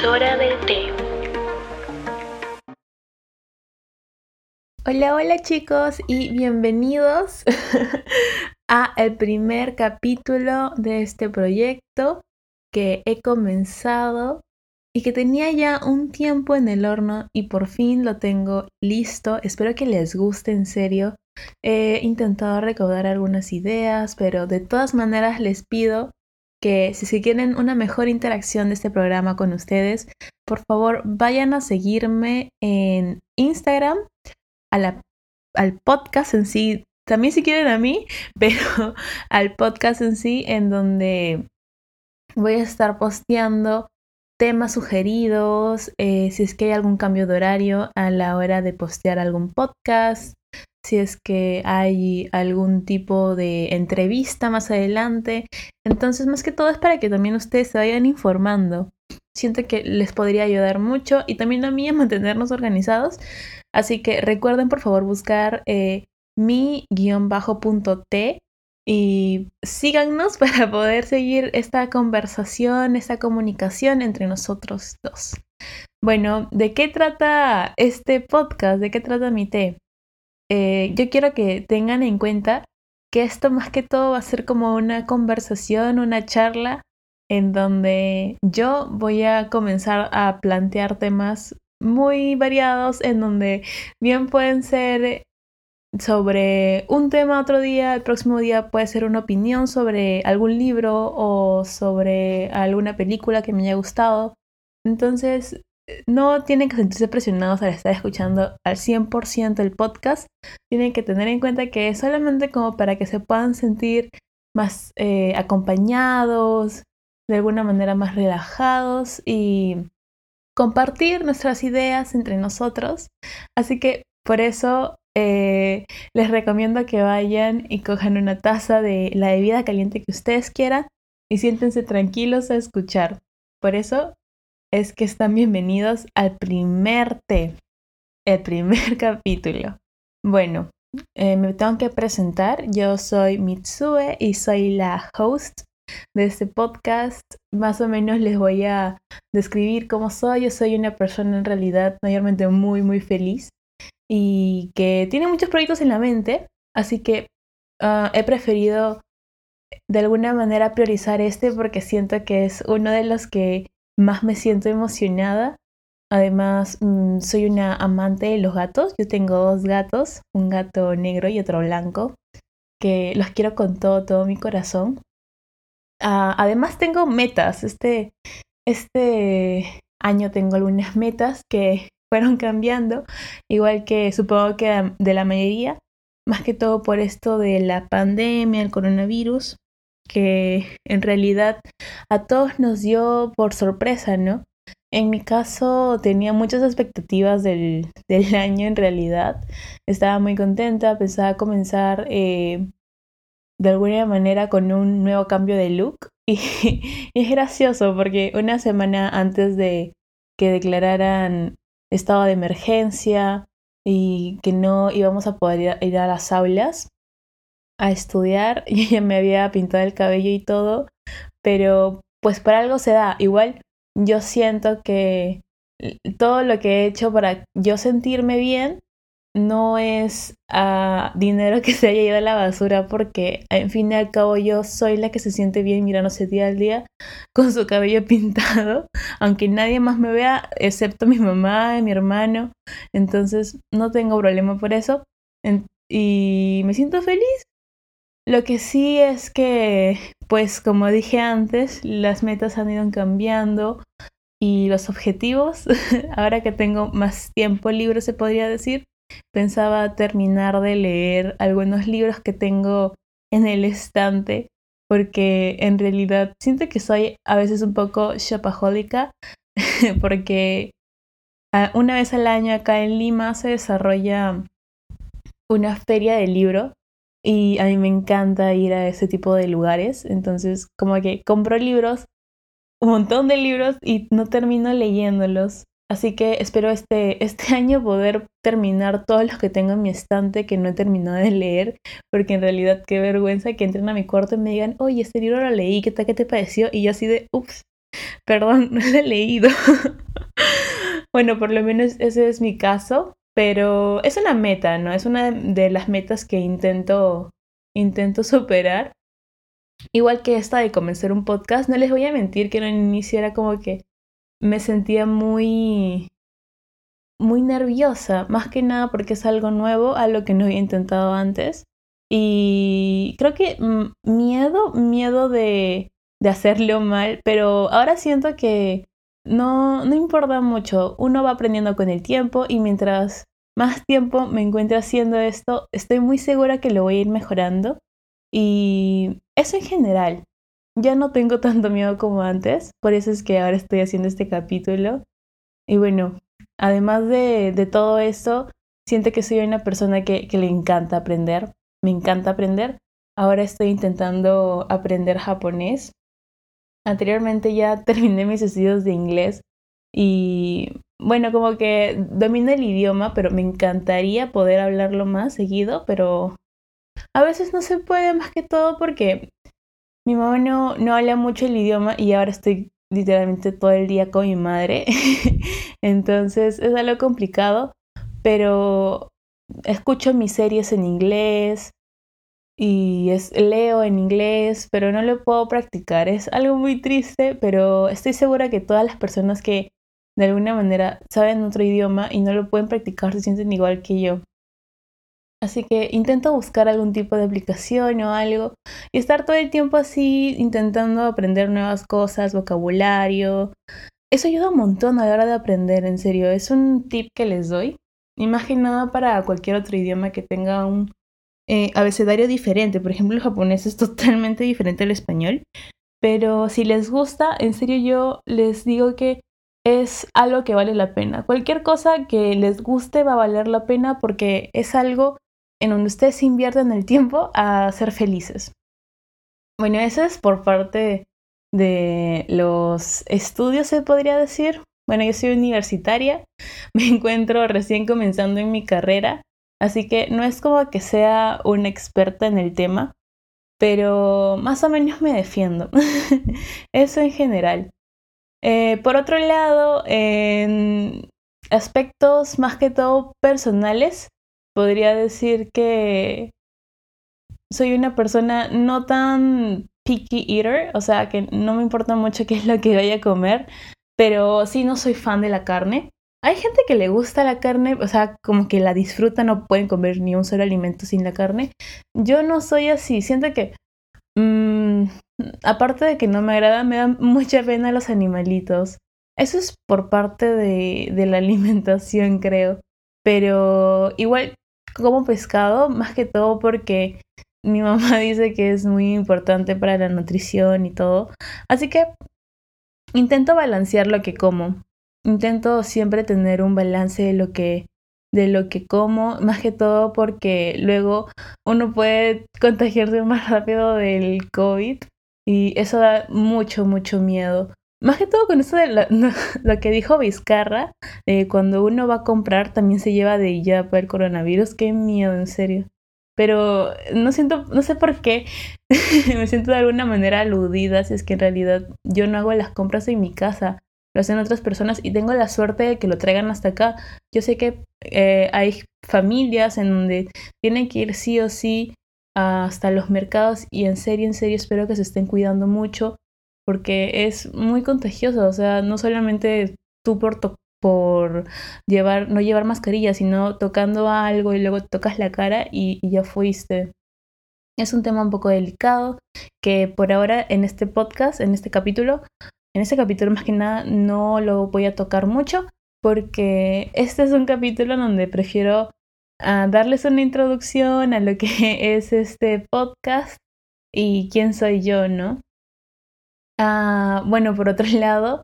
Es hora del té. Hola, hola chicos y bienvenidos a el primer capítulo de este proyecto que he comenzado y que tenía ya un tiempo en el horno y por fin lo tengo listo. Espero que les guste en serio. He intentado recaudar algunas ideas, pero de todas maneras les pido que si quieren una mejor interacción de este programa con ustedes, por favor vayan a seguirme en Instagram, al podcast en sí, también si quieren a mí, pero al podcast en sí, en donde voy a estar posteando temas sugeridos, eh, si es que hay algún cambio de horario a la hora de postear algún podcast, si es que hay algún tipo de entrevista más adelante. Entonces, más que todo es para que también ustedes se vayan informando. Siento que les podría ayudar mucho y también a mí a mantenernos organizados. Así que recuerden por favor buscar eh, mi-t y síganos para poder seguir esta conversación, esta comunicación entre nosotros dos. Bueno, ¿de qué trata este podcast? ¿De qué trata mi té? Eh, yo quiero que tengan en cuenta que esto más que todo va a ser como una conversación, una charla en donde yo voy a comenzar a plantear temas muy variados en donde bien pueden ser sobre un tema otro día, el próximo día puede ser una opinión sobre algún libro o sobre alguna película que me haya gustado. Entonces, no tienen que sentirse presionados al estar escuchando al 100% el podcast. Tienen que tener en cuenta que es solamente como para que se puedan sentir más eh, acompañados, de alguna manera más relajados y compartir nuestras ideas entre nosotros. Así que por eso eh, les recomiendo que vayan y cojan una taza de la bebida caliente que ustedes quieran y siéntense tranquilos a escuchar. Por eso es que están bienvenidos al primer té, el primer capítulo. Bueno, eh, me tengo que presentar. Yo soy Mitsue y soy la host de este podcast. Más o menos les voy a describir cómo soy. Yo soy una persona en realidad mayormente muy, muy feliz y que tiene muchos proyectos en la mente. Así que ah, he preferido de alguna manera priorizar este porque siento que es uno de los que más me siento emocionada. Además, mm, soy una amante de los gatos. Yo tengo dos gatos, un gato negro y otro blanco, que los quiero con todo, todo mi corazón. Ah, además, tengo metas. Este, este año tengo algunas metas que fueron cambiando, igual que supongo que de la mayoría, más que todo por esto de la pandemia, el coronavirus que en realidad a todos nos dio por sorpresa, ¿no? En mi caso tenía muchas expectativas del, año en realidad. Estaba muy contenta, pensaba comenzar eh, de alguna manera con un nuevo cambio de look. Y, y, es gracioso porque una semana antes de que declararan estado de emergencia y que no íbamos a poder ir a las aulas, a estudiar y ya me había pintado el cabello y todo, pero pues por algo se da. Igual yo siento que todo lo que he hecho para yo sentirme bien no es dinero que se haya ido a la basura porque en fin y al cabo yo soy la que se siente bien mirándose día al día con su cabello pintado, aunque nadie más me vea excepto mi mamá y mi hermano, entonces no tengo problema por eso. Y me siento feliz lo que sí es que, pues como dije antes, las metas han ido cambiando y los objetivos, ahora que tengo más tiempo libre se podría decir, pensaba terminar de leer algunos libros que tengo en el estante, porque en realidad siento que soy a veces un poco shopaholica, porque ah, una vez al año acá en Lima se desarrolla una feria de libro y a mí me encanta ir a ese tipo de lugares. Entonces, como que compro libros, un montón de libros y no termino leyéndolos. Así que espero este, este año poder terminar todos los que tengo en mi estante que no he terminado de leer, porque en realidad qué vergüenza que entren a mi cuarto y me digan, oye, este libro lo leí, ¿qué tal, qué te pareció? Y yo así de, ups, Perdón, no lo he leído. bueno, por lo menos ese es mi caso, pero es una meta, ¿no? Es una de las metas que intento, intento superar. Igual que esta de comenzar un podcast, no les voy a mentir que en el inicio era como que me sentía muy muy nerviosa, más que nada porque es algo nuevo, algo que no había intentado antes. Y creo que miedo, miedo de, de hacerlo mal, pero ahora siento que no, no importa mucho. Uno va aprendiendo con el tiempo y mientras más tiempo me encuentre haciendo esto, estoy muy segura que lo voy a ir mejorando. Y eso en general. Ya no tengo tanto miedo como antes, por eso es que ahora estoy haciendo este capítulo. Y bueno, además de, todo esto, siento que soy una persona que le encanta aprender. Me encanta aprender. Ahora estoy intentando aprender japonés. Anteriormente ya terminé mis estudios de inglés y bueno, como que domino el idioma, pero me encantaría poder hablarlo más seguido, pero a veces no se puede más que todo porque mi mamá no, no habla mucho el idioma y ahora estoy literalmente todo el día con mi madre. Entonces es algo complicado, pero escucho mis series en inglés y es, leo en inglés, pero no lo puedo practicar. Es algo muy triste, pero estoy segura que todas las personas que de alguna manera saben otro idioma y no lo pueden practicar se sienten igual que yo. Así que intento buscar algún tipo de aplicación o algo y estar todo el tiempo así intentando aprender nuevas cosas, vocabulario. Eso ayuda un montón a la hora de aprender, en serio. Es un tip que les doy. Imaginado para cualquier otro idioma que tenga un eh, abecedario diferente. Por ejemplo, el japonés es totalmente diferente al español. Pero si les gusta, en serio yo les digo que es algo que vale la pena. Cualquier cosa que les guste va a valer la pena porque es algo en donde ustedes invierten el tiempo a ser felices. Bueno, eso es por parte de los estudios, se podría decir. Bueno, yo soy universitaria, me encuentro recién comenzando en mi carrera, así que no es como que sea una experta en el tema, pero más o menos me defiendo. Eso en general. Eh, por otro lado, en aspectos más que todo personales, podría decir que soy una persona no tan picky eater, o sea, que no me importa mucho qué es lo que vaya a comer, pero sí no soy fan de la carne. Hay gente que le gusta la carne, o sea, como que la disfruta, no pueden comer ni un solo alimento sin la carne. Yo no soy así, siento que, mmm, aparte de que no me agrada, me da mucha pena los animalitos. Eso es por parte de la alimentación, creo. Pero igual como pescado, más que todo porque mi mamá dice que es muy importante para la nutrición y todo. Así que intento balancear lo que como. Intento siempre tener un balance de lo que de lo que como, más que todo porque luego uno puede contagiarse más rápido del COVID y eso da mucho, mucho miedo. Más que todo con eso de lo que dijo Vizcarra, eh, cuando uno va a comprar también se lleva de ya para el coronavirus, qué miedo, en serio. Pero no siento, no sé por qué, me siento de alguna manera aludida, si es que en realidad yo no hago las compras en mi casa, lo hacen otras personas y tengo la suerte de que lo traigan hasta acá. Yo sé que eh, hay familias en donde tienen que ir sí o sí hasta los mercados y en serio, en serio espero que se estén cuidando mucho porque es muy contagioso, o sea, no solamente tú por, por llevar, no llevar mascarilla, sino tocando algo y luego tocas la cara y, y ya fuiste. Es un tema un poco delicado que por ahora en este podcast, en este capítulo, en este capítulo más que nada no lo voy a tocar mucho porque este es un capítulo donde prefiero ah, darles una introducción a lo que es este podcast y quién soy yo, ¿no? Ah, bueno, por otro lado,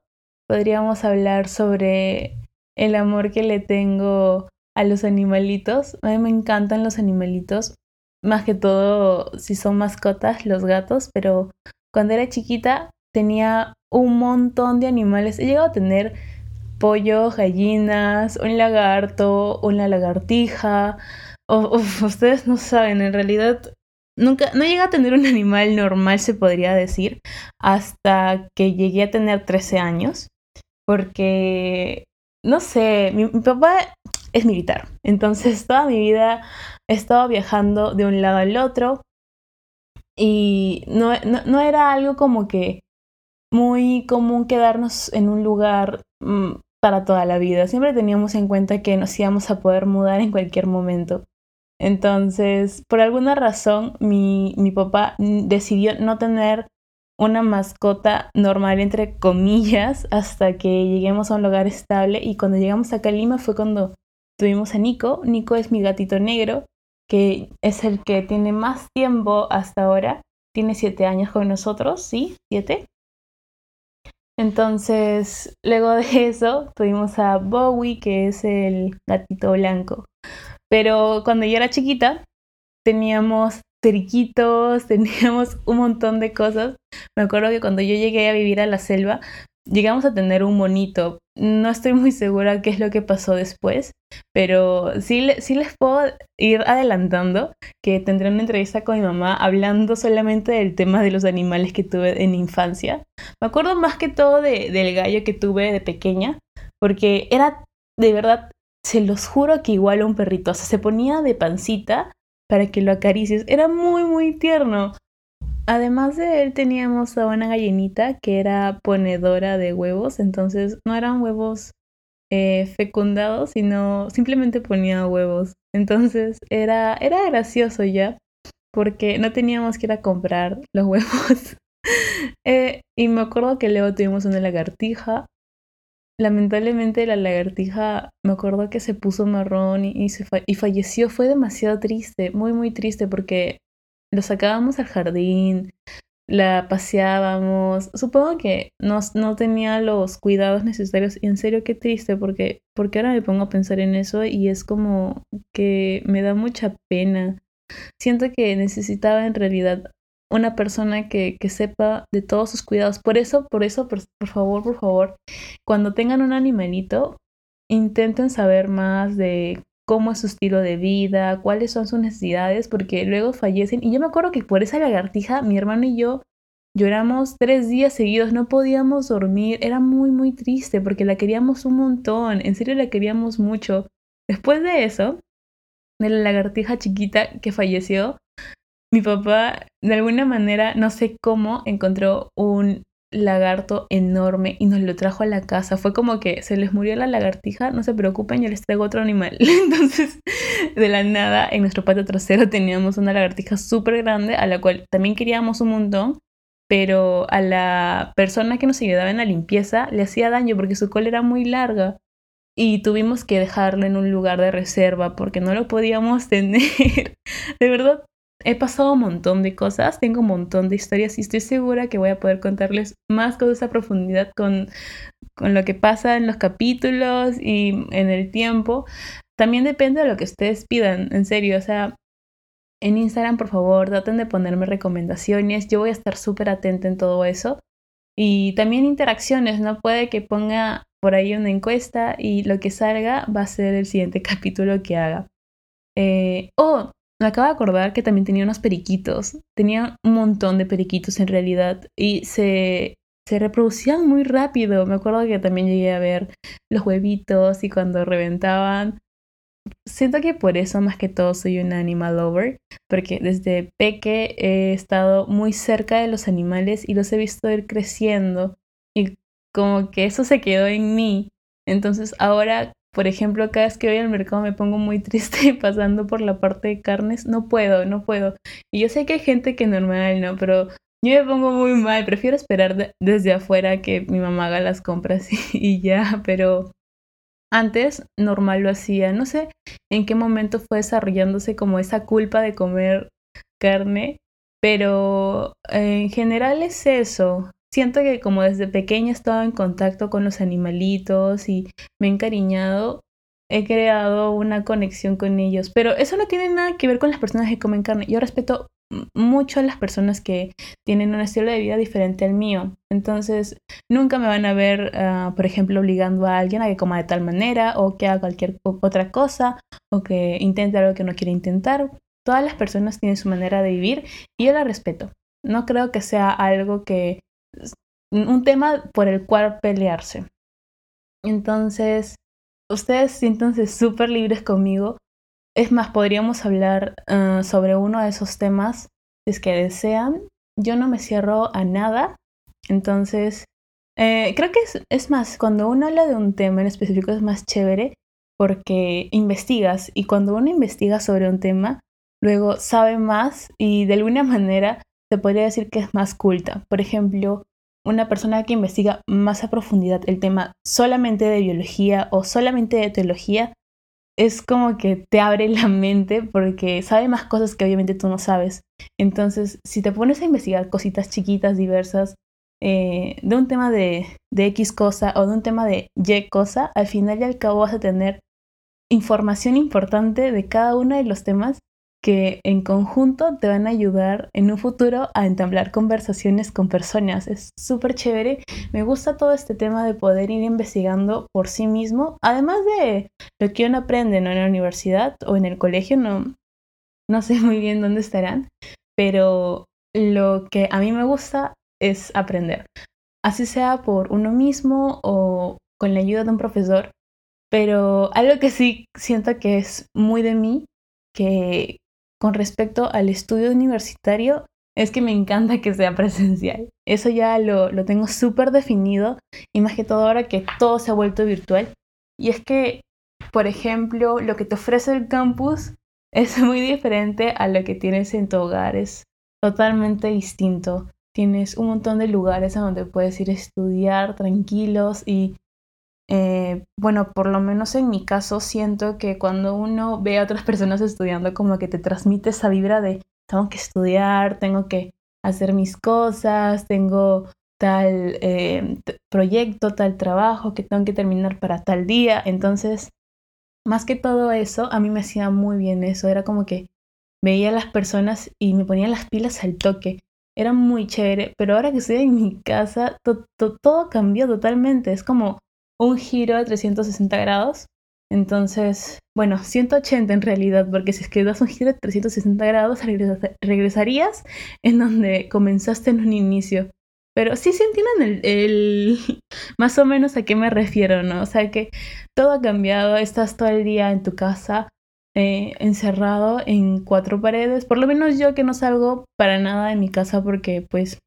podríamos hablar sobre el amor que le tengo a los animalitos. A mí me encantan los animalitos, más que todo si son mascotas, los gatos, pero cuando era chiquita tenía un montón de animales. He llegado a tener pollo, gallinas, un lagarto, una lagartija. ustedes no saben, en realidad nunca, no llegué a tener un animal normal, se podría decir, hasta que llegué a tener 13 años, porque, no sé, mi, papá es militar, entonces toda mi vida he estado viajando de un lado al otro y no, no, era algo como que muy común quedarnos en un lugar mm, para toda la vida. Siempre teníamos en cuenta que nos íbamos a poder mudar en cualquier momento. Entonces, por alguna razón, mi, mi papá decidió no tener una mascota normal, entre comillas, hasta que lleguemos a un lugar estable. Y cuando llegamos acá a Lima fue cuando tuvimos a Nico. Nico es mi gatito negro, que es el que tiene más tiempo hasta ahora. Tiene siete años con nosotros, ¿sí? ¿Siete? Entonces, luego de eso, tuvimos a Bowie, que es el gatito blanco. Pero cuando yo era chiquita, teníamos periquitos, teníamos un montón de cosas. Me acuerdo que cuando yo llegué a vivir a la selva, llegamos a tener un monito. No estoy muy segura qué es lo que pasó después, pero sí, sí les puedo ir adelantando que tendré una entrevista con mi mamá hablando solamente del tema de los animales que tuve en infancia. Me acuerdo más que todo de, del gallo que tuve de pequeña, porque era de verdad se los juro que igual a un perrito. O sea, se ponía de pancita para que lo acaricies. Era muy, muy tierno. Además de él teníamos a una gallinita que era ponedora de huevos. Entonces no eran huevos eh, fecundados, sino simplemente ponía huevos. Entonces era, era gracioso ya. Porque no teníamos que ir a comprar los huevos. Eh, y me acuerdo que luego tuvimos una lagartija lamentablemente la lagartija, me acuerdo que se puso marrón y, se y falleció. Fue demasiado triste, muy, muy triste porque lo sacábamos al jardín, la paseábamos. Supongo que no, no tenía los cuidados necesarios. Y en serio, qué triste porque, porque ahora me pongo a pensar en eso y es como que me da mucha pena. Siento que necesitaba en realidad una persona que, que, sepa de todos sus cuidados. Por eso, por eso, por, favor, por favor, cuando tengan un animalito, intenten saber más de cómo es su estilo de vida, cuáles son sus necesidades, porque luego fallecen. Y yo me acuerdo que por esa lagartija, mi hermano y yo lloramos tres días seguidos, no podíamos dormir, era muy, muy triste porque la queríamos un montón, en serio la queríamos mucho. Después de eso, de la lagartija chiquita que falleció, mi papá, de alguna manera, no sé cómo, encontró un lagarto enorme y nos lo trajo a la casa. Fue como que se les murió la lagartija, no se preocupen, yo les traigo otro animal. Entonces, de la nada, en nuestro patio trasero teníamos una lagartija súper grande, a la cual también queríamos un montón, pero a la persona que nos ayudaba en la limpieza le hacía daño porque su cola era muy larga. Y tuvimos que dejarlo en un lugar de reserva porque no lo podíamos tener. De verdad, he pasado un montón de cosas, tengo un montón de historias y estoy segura que voy a poder contarles más con esa profundidad con, con lo que pasa en los capítulos y en el tiempo. También depende de lo que ustedes pidan, en serio, o sea, en Instagram, por favor, traten de ponerme recomendaciones. Yo voy a estar súper atenta en todo eso. Y también interacciones, ¿no? Puede que ponga por ahí una encuesta y lo que salga va a ser el siguiente capítulo que haga. Eh, oh, me acabo de acordar que también tenía unos periquitos. Tenía un montón de periquitos en realidad y se, se reproducían muy rápido. Me acuerdo que también llegué a ver los huevitos y cuando reventaban. Siento que por eso más que todo soy una animal lover, porque desde peque he estado muy cerca de los animales y los he visto ir creciendo y como que eso se quedó en mí. Entonces ahora por ejemplo, cada vez que voy al mercado me pongo muy triste pasando por la parte de carnes. No puedo, no puedo. Y yo sé que hay gente que normal, ¿no? Pero yo me pongo muy mal. Prefiero esperar desde afuera que mi mamá haga las compras y, ya. Pero antes normal lo hacía. No sé en qué momento fue desarrollándose como esa culpa de comer carne. Pero en general es eso siento que como desde pequeña he estado en contacto con los animalitos y me he encariñado, he creado una conexión con ellos. Pero eso no tiene nada que ver con las personas que comen carne. Yo respeto mucho a las personas que tienen un estilo de vida diferente al mío. Entonces, nunca me van a ver, ah, por ejemplo, obligando a alguien a que coma de tal manera o que haga cualquier otra cosa o que intente algo que no quiere intentar. Todas las personas tienen su manera de vivir y yo la respeto. No creo que sea algo que... un tema por el cual pelearse. Entonces, ustedes siéntanse súper libres conmigo. Es más, podríamos hablar uh, sobre uno de esos temas si es que desean. Yo no me cierro a nada. Entonces, eh, creo que es, es más, cuando uno habla de un tema en específico es más chévere porque investigas y cuando uno investiga sobre un tema, luego sabe más y de alguna manera se podría decir que es más culta. Por ejemplo, una persona que investiga más a profundidad el tema solamente de biología o solamente de teología, es como que te abre la mente porque sabe más cosas que obviamente tú no sabes. Entonces, si te pones a investigar cositas chiquitas, diversas, eh, de un tema de, de X cosa o de un tema de Y cosa, al final y al cabo vas a tener información importante de cada uno de los temas que en conjunto te van a ayudar en un futuro a entablar conversaciones con personas. Es súper chévere. Me gusta todo este tema de poder ir investigando por sí mismo, además de lo que uno aprende en la universidad o en el colegio, no, no sé muy bien dónde estarán, pero lo que a mí me gusta es aprender. Así sea por uno mismo o con la ayuda de un profesor, pero algo que sí siento que es muy de mí, que con respecto al estudio universitario, es que me encanta que sea presencial. Eso ya lo, lo tengo súper definido y más que todo ahora que todo se ha vuelto virtual. Y es que, por ejemplo, lo que te ofrece el campus es muy diferente a lo que tienes en tu hogar, es totalmente distinto. Tienes un montón de lugares a donde puedes ir a estudiar tranquilos y eh, bueno, por lo menos en mi caso siento que cuando uno ve a otras personas estudiando como que te transmite esa vibra de tengo que estudiar, tengo que hacer mis cosas, tengo tal eh, proyecto, tal trabajo que tengo que terminar para tal día. Entonces, más que todo eso, a mí me hacía muy bien eso. Era como que veía a las personas y me ponía las pilas al toque. Era muy chévere, pero ahora que estoy en mi casa, todo cambió totalmente. Es como un giro de 360 grados. Entonces, bueno, 180 en realidad, porque si es que das un giro de 360 grados, regresarías en donde comenzaste en un inicio. Pero sí se entienden el, más o menos a qué me refiero, ¿no? O sea que todo ha cambiado, estás todo el día en tu casa, eh, encerrado en cuatro paredes. Por lo menos yo que no salgo para nada de mi casa porque pues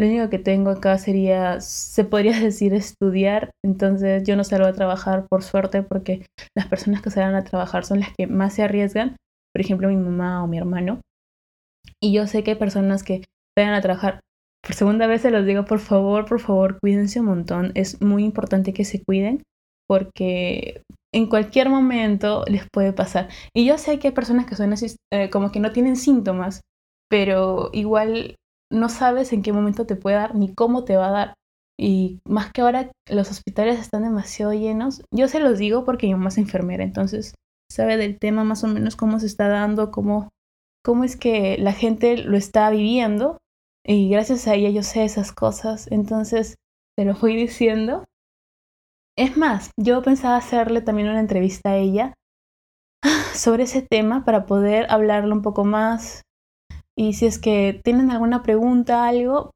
lo único que tengo acá sería, se podría decir, estudiar. Entonces yo no salgo a trabajar por suerte porque las personas que salen a trabajar son las que más se arriesgan. Por ejemplo, mi mamá o mi hermano. Y yo sé que hay personas que vayan a trabajar. Por segunda vez se los digo, por favor, por favor, cuídense un montón. Es muy importante que se cuiden porque en cualquier momento les puede pasar. Y yo sé que hay personas que son así, eh, como que no tienen síntomas, pero igual no sabes en qué momento te puede dar ni cómo te va a dar. Y más que ahora los hospitales están demasiado llenos, yo se los digo porque mi mamá es enfermera, entonces sabe del tema más o menos cómo se está dando, cómo, cómo es que la gente lo está viviendo. Y gracias a ella yo sé esas cosas, entonces te lo fui diciendo. Es más, yo pensaba hacerle también una entrevista a ella sobre ese tema para poder hablarlo un poco más, y si es que tienen alguna pregunta, algo,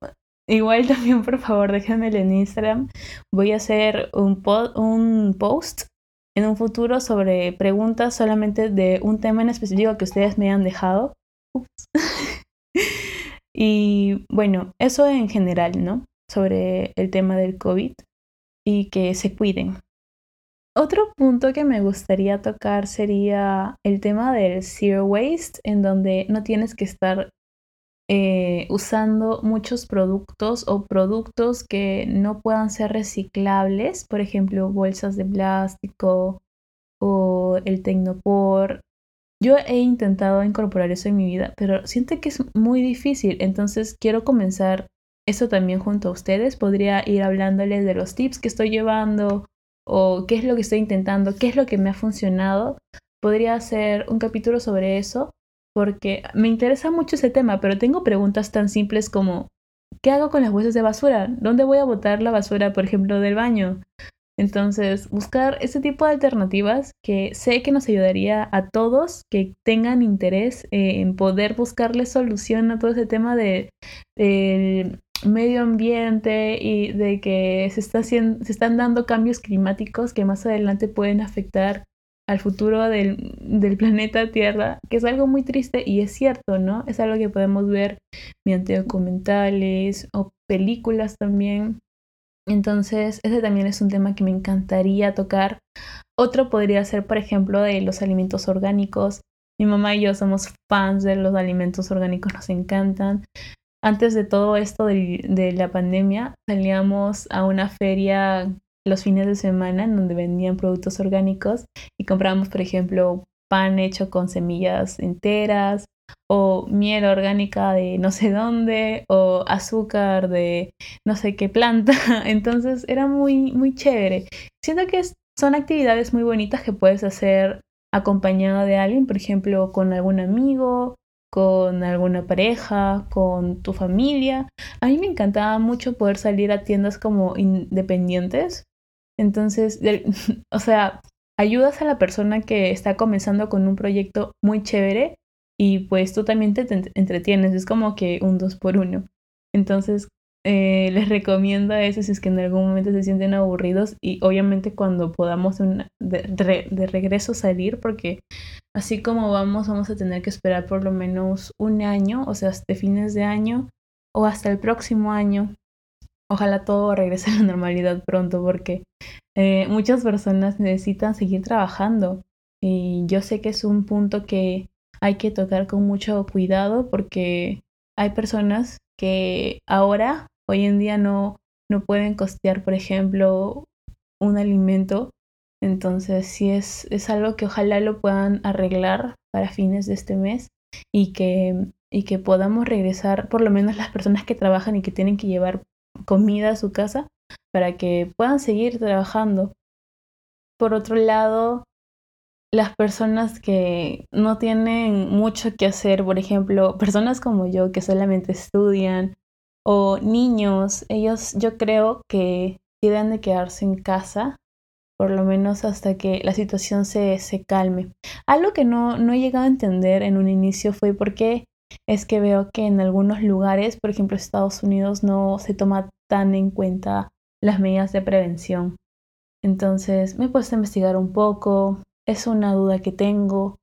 igual también por favor déjenmelo en Instagram. Voy a hacer un, un post en un futuro sobre preguntas solamente de un tema en específico que ustedes me han dejado. y bueno, eso en general, ¿no? Sobre el tema del COVID y que se cuiden. Otro punto que me gustaría tocar sería el tema del zero waste, en donde no tienes que estar eh, usando muchos productos o productos que no puedan ser reciclables, por ejemplo, bolsas de plástico o el tecnopor. Yo he intentado incorporar eso en mi vida, pero siento que es muy difícil, entonces quiero comenzar eso también junto a ustedes. Podría ir hablándoles de los tips que estoy llevando o qué es lo que estoy intentando, qué es lo que me ha funcionado. Podría hacer un capítulo sobre eso porque me interesa mucho ese tema, pero tengo preguntas tan simples como ¿qué hago con las bolsas de basura? ¿Dónde voy a botar la basura, por ejemplo, del baño? Entonces, buscar ese tipo de alternativas que sé que nos ayudaría a todos que tengan interés en poder buscarle solución a todo ese tema de, medio ambiente y de que se, está haciendo, se están dando cambios climáticos que más adelante pueden afectar al futuro del, del, planeta Tierra, que es algo muy triste y es cierto, ¿no? Es algo que podemos ver mediante documentales o películas también. Entonces, ese también es un tema que me encantaría tocar. Otro podría ser, por ejemplo, de los alimentos orgánicos. Mi mamá y yo somos fans de los alimentos orgánicos, nos encantan. Antes de todo esto de, la pandemia, salíamos a una feria los fines de semana en donde vendían productos orgánicos y comprábamos, por ejemplo, pan hecho con semillas enteras o miel orgánica de no sé dónde o azúcar de no sé qué planta. Entonces era muy, muy chévere. Siento que son actividades muy bonitas que puedes hacer acompañado de alguien, por ejemplo, con algún amigo, con alguna pareja, con tu familia. A mí me encantaba mucho poder salir a tiendas como independientes. Entonces, o sea, ayudas a la persona que está comenzando con un proyecto muy chévere y pues tú también te, entretienes, es como que un dos por uno. Entonces, eh, les recomiendo eso si es que en algún momento se sienten aburridos y obviamente cuando podamos de, regreso salir, porque así como vamos, vamos a tener que esperar por lo menos un año, o sea, hasta fines de año o hasta el próximo año. Ojalá todo regrese a la normalidad pronto porque eh, muchas personas necesitan seguir trabajando y yo sé que es un punto que hay que tocar con mucho cuidado porque hay personas que ahora, hoy en día, no, no pueden costear, por ejemplo, un alimento. Entonces, sí es, es algo que ojalá lo puedan arreglar para fines de este mes y que, y que podamos regresar, por lo menos las personas que trabajan y que tienen que llevar comida a su casa, para que puedan seguir trabajando. Por otro lado, las personas que no tienen mucho que hacer, por ejemplo, personas como yo que solamente estudian o niños, ellos yo creo que tienen de quedarse en casa por lo menos hasta que la situación se, se calme. Algo que no, no he llegado a entender en un inicio fue por qué es que veo que en algunos lugares, por ejemplo Estados Unidos, no se toma tan en cuenta las medidas de prevención. Entonces me he puesto a investigar un poco, es una duda que tengo.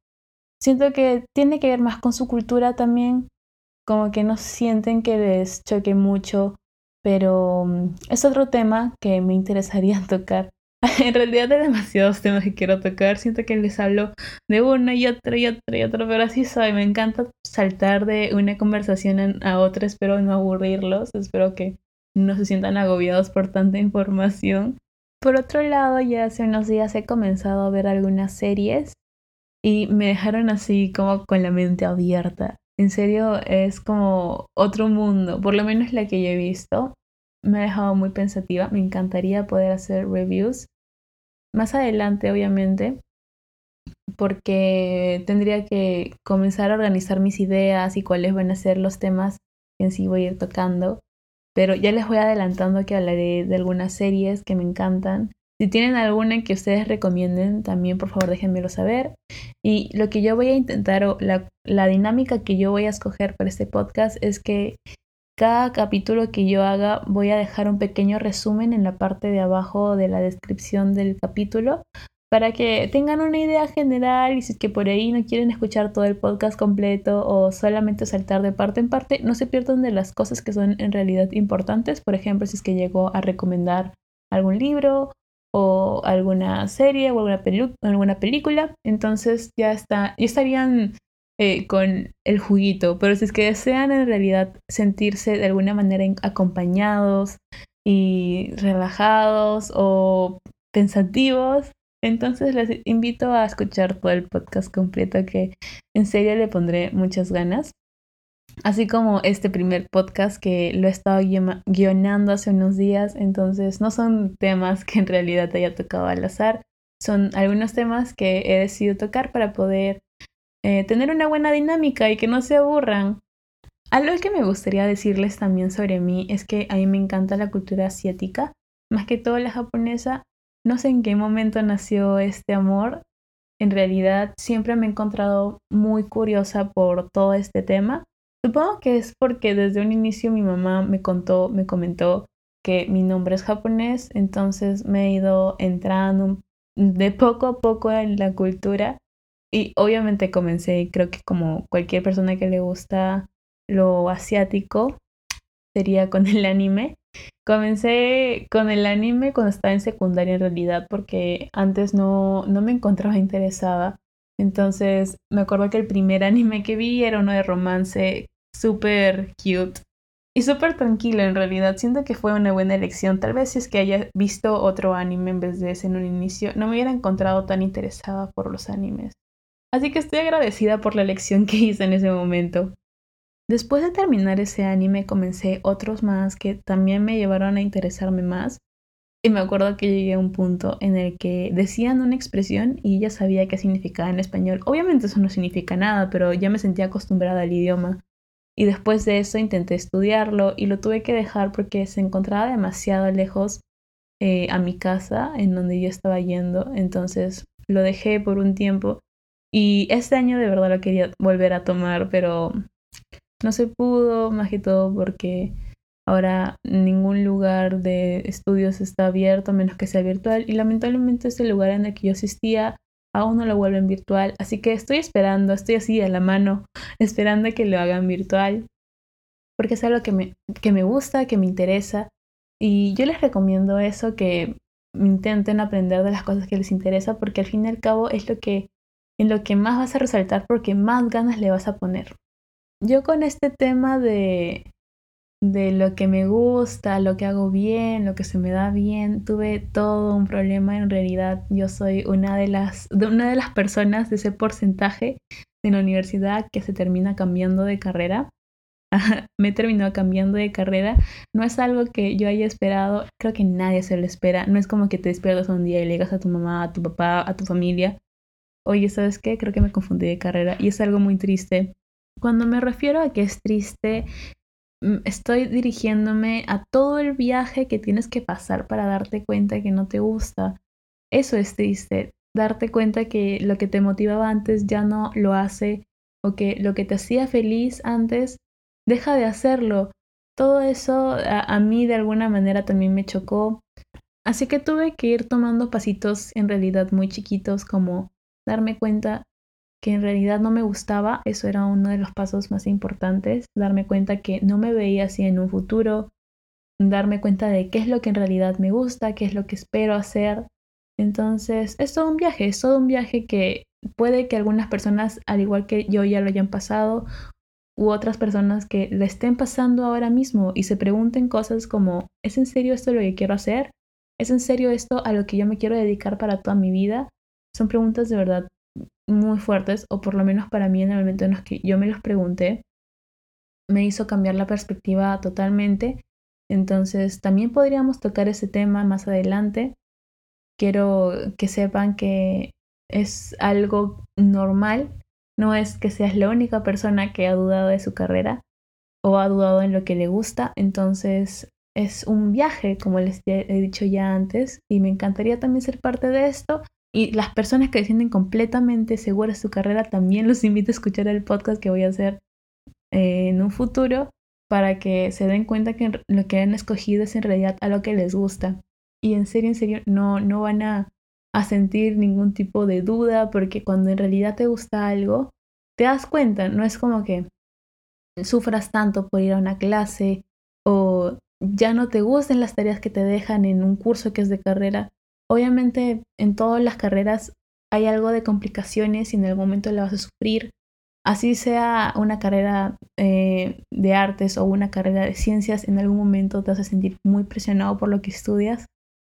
Siento que tiene que ver más con su cultura también, como que no sienten que les choque mucho, pero mm, es otro tema que me interesaría tocar. en realidad hay demasiados temas que quiero tocar, siento que les hablo de uno y otro y otro y otro, pero así soy, me encanta saltar de una conversación a otra, espero no aburrirlos, espero que no se sientan agobiados por tanta información. Por otro lado, ya hace unos días he comenzado a ver algunas series y me dejaron así como con la mente abierta. En serio, es como otro mundo, por lo menos la que yo he visto. Me ha dejado muy pensativa, me encantaría poder hacer reviews. Más adelante, obviamente, porque tendría que comenzar a organizar mis ideas y cuáles van a ser los temas que en sí voy a ir tocando. Pero ya les voy adelantando que hablaré de algunas series que me encantan. Si tienen alguna que ustedes recomienden, también por favor déjenmelo saber. Y lo que yo voy a intentar, o la, dinámica que yo voy a escoger para este podcast es que cada capítulo que yo haga voy a dejar un pequeño resumen en la parte de abajo de la descripción del capítulo para que tengan una idea general y si es que por ahí no quieren escuchar todo el podcast completo o solamente saltar de parte en parte, no se pierdan de las cosas que son en realidad importantes. Por ejemplo, si es que llego a recomendar algún libro o alguna serie o alguna, alguna película, entonces ya, está, ya estarían eh, con el juguito. Pero si es que desean en realidad sentirse de alguna manera acompañados y relajados o pensativos, entonces les invito a escuchar todo el podcast completo que en serio le pondré muchas ganas. Así como este primer podcast que lo he estado guionando hace unos días, entonces no son temas que en realidad haya tocado al azar, son algunos temas que he decidido tocar para poder eh, tener una buena dinámica y que no se aburran. Algo que me gustaría decirles también sobre mí es que a mí me encanta la cultura asiática, más que todo la japonesa, no sé en qué momento nació este amor. En realidad siempre me he encontrado muy curiosa por todo este tema. Supongo que es porque desde un inicio mi mamá me contó, me comentó que mi nombre es japonés, entonces me he ido entrando de poco a poco en la cultura y obviamente comencé, creo que como cualquier persona que le gusta lo asiático, sería con el anime. Comencé con el anime cuando estaba en secundaria en realidad porque antes no, no me encontraba interesada. Entonces me acuerdo que el primer anime que vi era uno de romance súper cute y súper tranquilo en realidad. Siento que fue una buena elección. Tal vez si es que haya visto otro anime en vez de ese en un inicio, no me hubiera encontrado tan interesada por los animes. Así que estoy agradecida por la elección que hice en ese momento. Después de terminar ese anime comencé otros más que también me llevaron a interesarme más. Y me acuerdo que llegué a un punto en el que decían una expresión y ya sabía qué significaba en español. Obviamente eso no significa nada, pero ya me sentía acostumbrada al idioma. Y después de eso intenté estudiarlo y lo tuve que dejar porque se encontraba demasiado lejos eh, a mi casa en donde yo estaba yendo. Entonces lo dejé por un tiempo. Y este año de verdad lo quería volver a tomar, pero no se pudo, más que todo porque ahora ningún lugar de estudios está abierto menos que sea virtual y lamentablemente ese lugar en el que yo asistía aún no lo vuelven virtual, así que estoy esperando, estoy así a la mano, esperando que lo hagan virtual, porque es algo que me, que me gusta, que me interesa. Y yo les recomiendo eso, que intenten aprender de las cosas que les interesa, porque al fin y al cabo es lo que en lo que más vas a resaltar porque más ganas le vas a poner. Yo con este tema de, de lo que me gusta, lo que hago bien, lo que se me da bien, tuve todo un problema. En realidad, yo soy una de las, una de las personas de ese porcentaje de la universidad que se termina cambiando de carrera. me he terminado cambiando de carrera. No es algo que yo haya esperado. Creo que nadie se lo espera. No es como que te despiertas un día y le digas a tu mamá, a tu papá, a tu familia. Oye, ¿sabes qué? Creo que me confundí de carrera. Y es algo muy triste cuando me refiero a que es triste, estoy dirigiéndome a todo el viaje que tienes que pasar para darte cuenta que no te gusta. Eso es triste, darte cuenta que lo que te motivaba antes ya no lo hace o que lo que te hacía feliz antes deja de hacerlo. Todo eso a, a mí de alguna manera también me chocó. Así que tuve que ir tomando pasitos en realidad muy chiquitos como darme cuenta que en realidad no me gustaba, eso era uno de los pasos más importantes, darme cuenta que no me veía así en un futuro, darme cuenta de qué es lo que en realidad me gusta, qué es lo que espero hacer. Entonces, es todo un viaje, es todo un viaje que puede que algunas personas, al igual que yo, ya lo hayan pasado, u otras personas que le estén pasando ahora mismo y se pregunten cosas como, ¿es en serio esto lo que quiero hacer? ¿Es en serio esto a lo que yo me quiero dedicar para toda mi vida? Son preguntas de verdad muy fuertes, o por lo menos para mí en el momento en los que yo me los pregunté, me hizo cambiar la perspectiva totalmente. Entonces, también podríamos tocar ese tema más adelante. Quiero que sepan que es algo normal, no es que seas la única persona que ha dudado de su carrera o ha dudado en lo que le gusta, entonces es un viaje, como les he dicho ya antes, y me encantaría también ser parte de esto y las personas que se sienten completamente seguras su carrera, también los invito a escuchar el podcast que voy a hacer eh, en un futuro para que se den cuenta que lo que han escogido es en realidad a lo que les gusta. Y en serio, en serio, no, no van a, a sentir ningún tipo de duda porque cuando en realidad te gusta algo, te das cuenta, no es como que sufras tanto por ir a una clase o ya no te gusten las tareas que te dejan en un curso que es de carrera, Obviamente en todas las carreras hay algo de complicaciones y en algún momento la vas a sufrir. Así sea una carrera eh, de artes o una carrera de ciencias, en algún momento te vas a sentir muy presionado por lo que estudias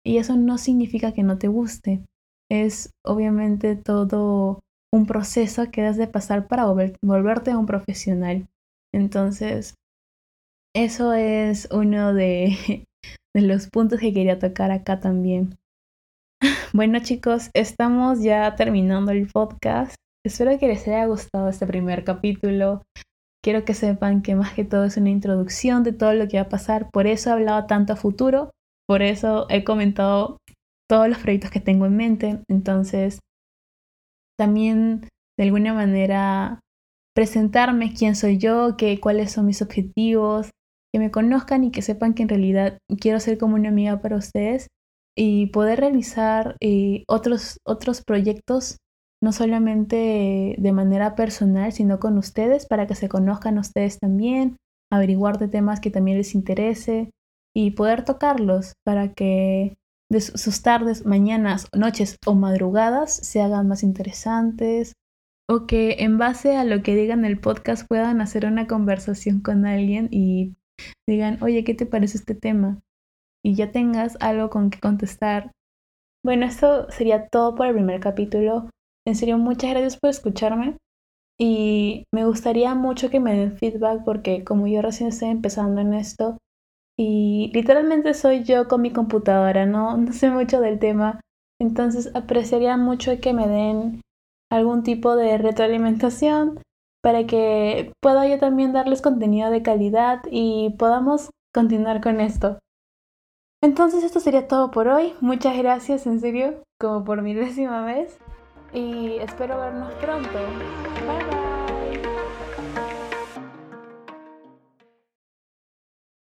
y eso no significa que no te guste. Es obviamente todo un proceso que has de pasar para volverte un profesional. Entonces, eso es uno de los puntos que quería tocar acá también. Bueno chicos, estamos ya terminando el podcast. Espero que les haya gustado este primer capítulo. Quiero que sepan que más que todo es una introducción de todo lo que va a pasar. Por eso he hablado tanto a futuro. Por eso he comentado todos los proyectos que tengo en mente. Entonces, también de alguna manera presentarme quién soy yo, que, cuáles son mis objetivos, que me conozcan y que sepan que en realidad quiero ser como una amiga para ustedes y poder realizar eh, otros, otros proyectos, no solamente de manera personal, sino con ustedes para que se conozcan ustedes también, averiguar de temas que también les interese y poder tocarlos para que de sus tardes, mañanas, noches o madrugadas se hagan más interesantes o que en base a lo que digan el podcast puedan hacer una conversación con alguien y digan, oye, ¿qué te parece este tema? Y ya tengas algo con que contestar. Bueno, esto sería todo por el primer capítulo. En serio, muchas gracias por escucharme. Y me gustaría mucho que me den feedback porque como yo recién estoy empezando en esto y literalmente soy yo con mi computadora, no, no sé mucho del tema. Entonces apreciaría mucho que me den algún tipo de retroalimentación para que pueda yo también darles contenido de calidad y podamos continuar con esto. Entonces esto sería todo por hoy. Muchas gracias en serio, como por mi décima vez. Y espero vernos pronto. Bye.